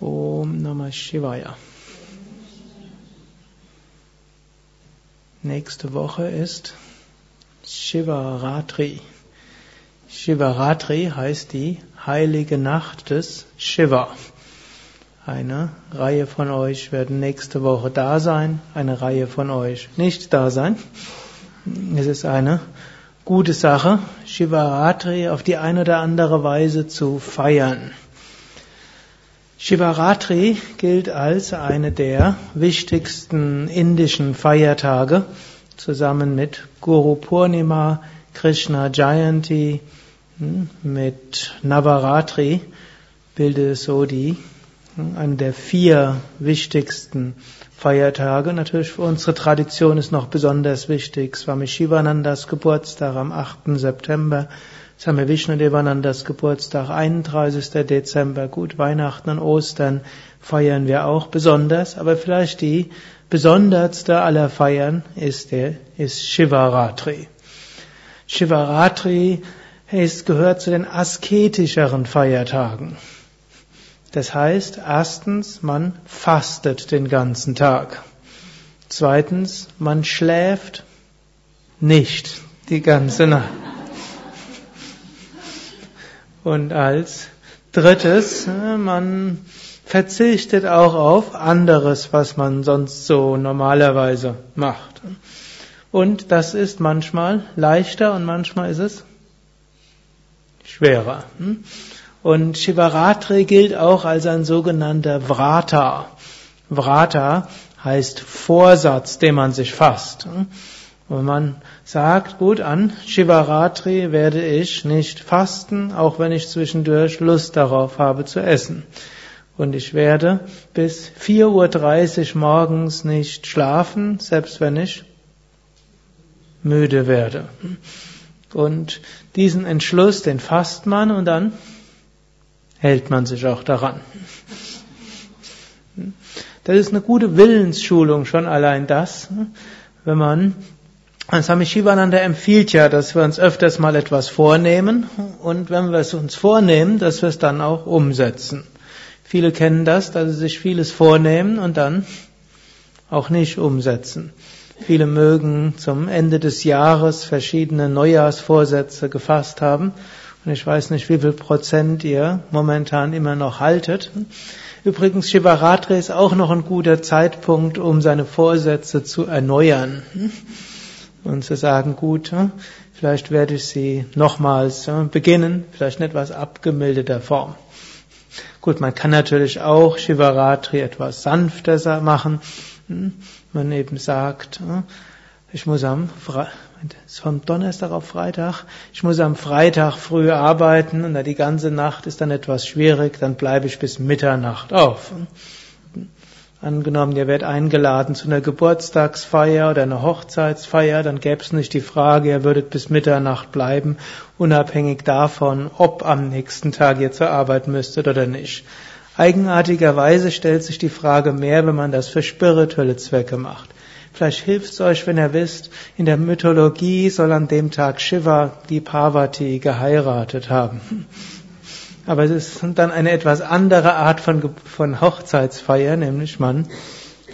Om Namah Shivaya. Nächste Woche ist Shivaratri. Shivaratri heißt die heilige Nacht des Shiva. Eine Reihe von euch werden nächste Woche da sein, eine Reihe von euch nicht da sein. Es ist eine gute Sache, Shivaratri auf die eine oder andere Weise zu feiern. Shivaratri gilt als eine der wichtigsten indischen Feiertage, zusammen mit Guru Purnima, Krishna Jayanti, hm, mit Navaratri bildet es so die, hm, eine der vier wichtigsten Feiertage. Natürlich für unsere Tradition ist noch besonders wichtig Swami Shivanandas Geburtstag am 8. September, Swami Vishnudevanandas Geburtstag, 31. Dezember, gut, Weihnachten und Ostern feiern wir auch besonders, aber vielleicht die besonderste aller Feiern ist der, ist Shivaratri. Shivaratri ist, gehört zu den asketischeren Feiertagen. Das heißt, erstens, man fastet den ganzen Tag. Zweitens, man schläft nicht die ganze Nacht. Und als drittes, äh, man verzichtet auch auf anderes, was man sonst so normalerweise macht. Und das ist manchmal leichter und manchmal ist es schwerer. Hm? Und Shivaratri gilt auch als ein sogenannter Vrata. Vrata heißt Vorsatz, den man sich fasst. Und man sagt, gut, an Shivaratri werde ich nicht fasten, auch wenn ich zwischendurch Lust darauf habe zu essen. Und ich werde bis 4.30 Uhr morgens nicht schlafen, selbst wenn ich müde werde. Und diesen Entschluss, den fasst man und dann hält man sich auch daran. Das ist eine gute Willensschulung, schon allein das, wenn man Swami Shivananda empfiehlt ja, dass wir uns öfters mal etwas vornehmen und wenn wir es uns vornehmen, dass wir es dann auch umsetzen. Viele kennen das, dass sie sich vieles vornehmen und dann auch nicht umsetzen. Viele mögen zum Ende des Jahres verschiedene Neujahrsvorsätze gefasst haben und ich weiß nicht, wie viel Prozent ihr momentan immer noch haltet. Übrigens, Shivaratri ist auch noch ein guter Zeitpunkt, um seine Vorsätze zu erneuern und zu sagen, gut, vielleicht werde ich sie nochmals beginnen, vielleicht in etwas abgemilderter Form. Gut, man kann natürlich auch Shivaratri etwas sanfter machen. Hm, man eben sagt, ich muss am Fre vom Donnerstag auf Freitag, ich muss am Freitag früh arbeiten und die ganze Nacht ist dann etwas schwierig, dann bleibe ich bis Mitternacht auf. Angenommen, ihr werdet eingeladen zu einer Geburtstagsfeier oder einer Hochzeitsfeier, dann gäbe es nicht die Frage, ihr würdet bis Mitternacht bleiben, unabhängig davon, ob am nächsten Tag ihr zur Arbeit müsstet oder nicht. Eigenartigerweise stellt sich die Frage mehr, wenn man das für spirituelle Zwecke macht. Vielleicht hilft es euch, wenn ihr wisst, in der Mythologie soll an dem Tag Shiva die Parvati geheiratet haben. Aber es ist dann eine etwas andere Art von, von Hochzeitsfeier, nämlich man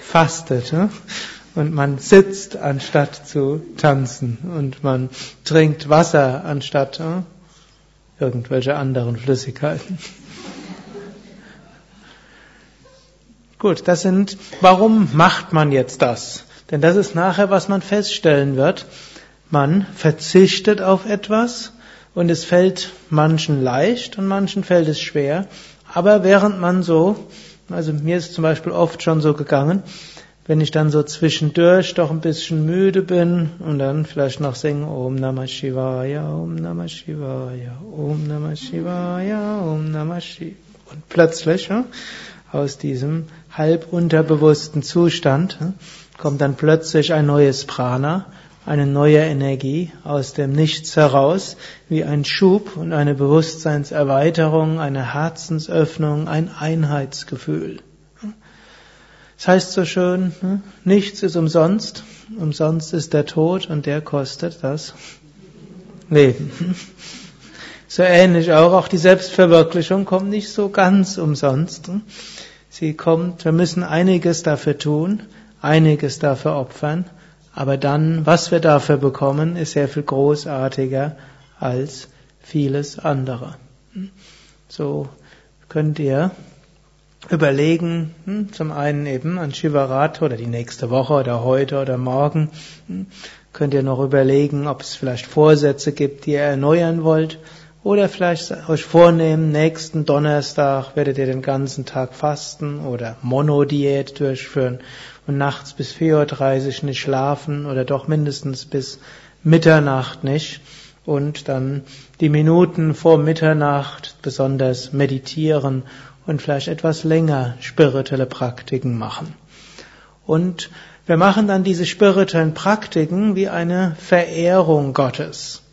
fastet ne? und man sitzt anstatt zu tanzen und man trinkt Wasser anstatt ne? irgendwelche anderen Flüssigkeiten. Gut, das sind, warum macht man jetzt das? Denn das ist nachher, was man feststellen wird. Man verzichtet auf etwas, und es fällt manchen leicht und manchen fällt es schwer. Aber während man so, also mir ist zum Beispiel oft schon so gegangen, wenn ich dann so zwischendurch doch ein bisschen müde bin und dann vielleicht noch singe Om Namah Shivaya, Om Namah Shivaya, Om Namah Shivaya, Om Namah Shivaya. Und plötzlich aus diesem halb unterbewussten Zustand kommt dann plötzlich ein neues Prana eine neue Energie aus dem Nichts heraus, wie ein Schub und eine Bewusstseinserweiterung, eine Herzensöffnung, ein Einheitsgefühl. Das heißt so schön, hm, nichts ist umsonst, umsonst ist der Tod und der kostet das Leben. So ähnlich auch, auch die Selbstverwirklichung kommt nicht so ganz umsonst. Sie kommt, wir müssen einiges dafür tun, einiges dafür opfern, aber dann, was wir dafür bekommen, ist sehr viel großartiger als vieles andere. So könnt ihr überlegen, hm, zum einen eben an Shivarat oder die nächste Woche oder heute oder morgen, hm, könnt ihr noch überlegen, ob es vielleicht Vorsätze gibt, die ihr erneuern wollt, oder vielleicht euch vornehmen, nächsten Donnerstag werdet ihr den ganzen Tag fasten oder Monodiät durchführen und nachts bis 4.30 Uhr nicht schlafen oder doch mindestens bis Mitternacht nicht und dann die Minuten vor Mitternacht besonders meditieren und vielleicht etwas länger spirituelle Praktiken machen. Und wir machen dann diese spirituellen Praktiken wie eine Verehrung Gottes.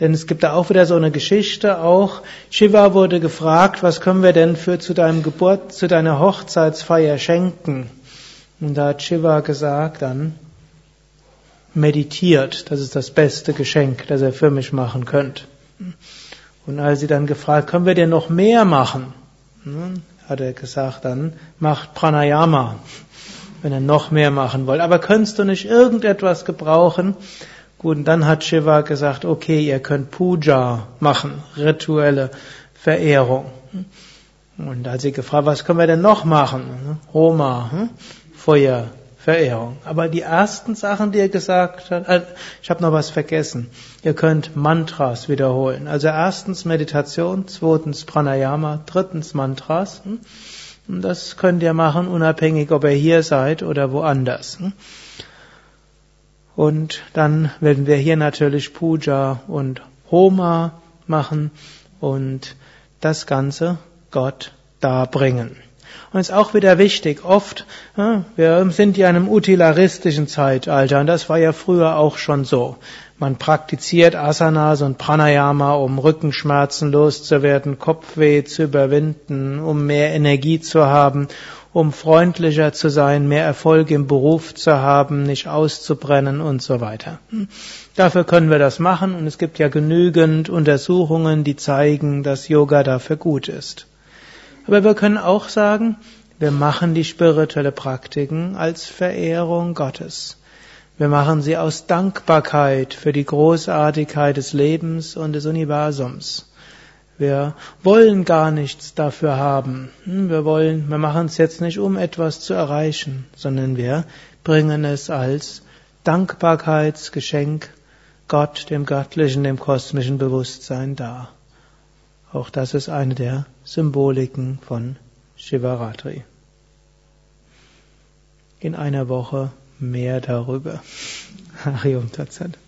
Denn es gibt da auch wieder so eine Geschichte, auch Shiva wurde gefragt, was können wir denn für zu deinem Geburt, zu deiner Hochzeitsfeier schenken? Und da hat Shiva gesagt dann, meditiert, das ist das beste Geschenk, das ihr für mich machen könnt. Und als sie dann gefragt, können wir dir noch mehr machen? Hat er gesagt, dann macht Pranayama, wenn ihr noch mehr machen wollt. Aber könntest du nicht irgendetwas gebrauchen? Gut, und dann hat Shiva gesagt, okay, ihr könnt Puja machen, rituelle Verehrung. Und als sie gefragt, was können wir denn noch machen? Homa, hm? Feuer, Verehrung. Aber die ersten Sachen, die er gesagt hat, äh, ich habe noch was vergessen. Ihr könnt Mantras wiederholen. Also erstens Meditation, zweitens Pranayama, drittens Mantras. Hm? Und das könnt ihr machen, unabhängig, ob ihr hier seid oder woanders. Hm? Und dann werden wir hier natürlich Puja und Homa machen und das Ganze Gott darbringen. Und es ist auch wieder wichtig, oft, wir sind ja in einem utilaristischen Zeitalter und das war ja früher auch schon so. Man praktiziert Asanas und Pranayama, um Rückenschmerzen loszuwerden, Kopfweh zu überwinden, um mehr Energie zu haben, um freundlicher zu sein, mehr Erfolg im Beruf zu haben, nicht auszubrennen und so weiter. Dafür können wir das machen und es gibt ja genügend Untersuchungen, die zeigen, dass Yoga dafür gut ist. Aber wir können auch sagen, wir machen die spirituelle Praktiken als Verehrung Gottes. Wir machen sie aus Dankbarkeit für die Großartigkeit des Lebens und des Universums. Wir wollen gar nichts dafür haben. Hm, wir wollen, wir machen es jetzt nicht, um etwas zu erreichen, sondern wir bringen es als Dankbarkeitsgeschenk Gott, dem göttlichen, dem kosmischen Bewusstsein dar. Auch das ist eine der Symboliken von Shivaratri. In einer Woche mehr darüber. Harium Tatsat.